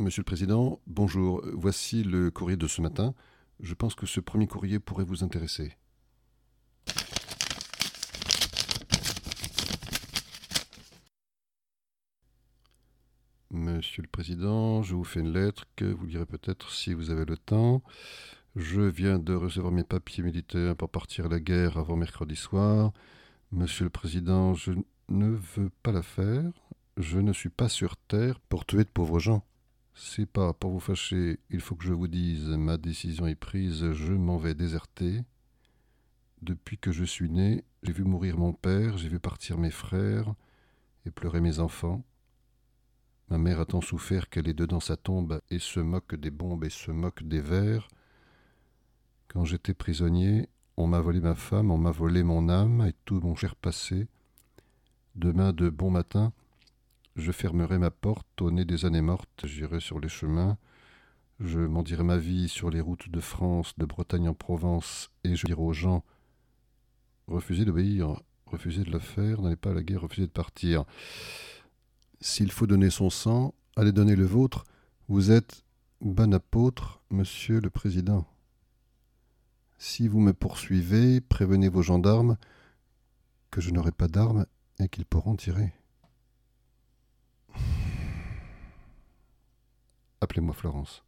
Monsieur le Président, bonjour. Voici le courrier de ce matin. Je pense que ce premier courrier pourrait vous intéresser. Monsieur le Président, je vous fais une lettre que vous lirez peut-être si vous avez le temps. Je viens de recevoir mes papiers militaires pour partir à la guerre avant mercredi soir. Monsieur le Président, je ne veux pas la faire. Je ne suis pas sur terre pour tuer de pauvres gens. C'est pas pour vous fâcher, il faut que je vous dise, ma décision est prise, je m'en vais déserter. Depuis que je suis né, j'ai vu mourir mon père, j'ai vu partir mes frères et pleurer mes enfants. Ma mère a tant souffert qu'elle est dedans sa tombe et se moque des bombes et se moque des vers. Quand j'étais prisonnier, on m'a volé ma femme, on m'a volé mon âme et tout mon cher passé. Demain de bon matin, je fermerai ma porte au nez des années mortes, j'irai sur les chemins, je m'en dirai ma vie sur les routes de France, de Bretagne en Provence, et je dirai aux gens refusez d'obéir, refusez de le faire, n'allez pas à la guerre, refusez de partir. S'il faut donner son sang, allez donner le vôtre. Vous êtes bon apôtre, monsieur le président. Si vous me poursuivez, prévenez vos gendarmes que je n'aurai pas d'armes et qu'ils pourront tirer. Appelez-moi Florence.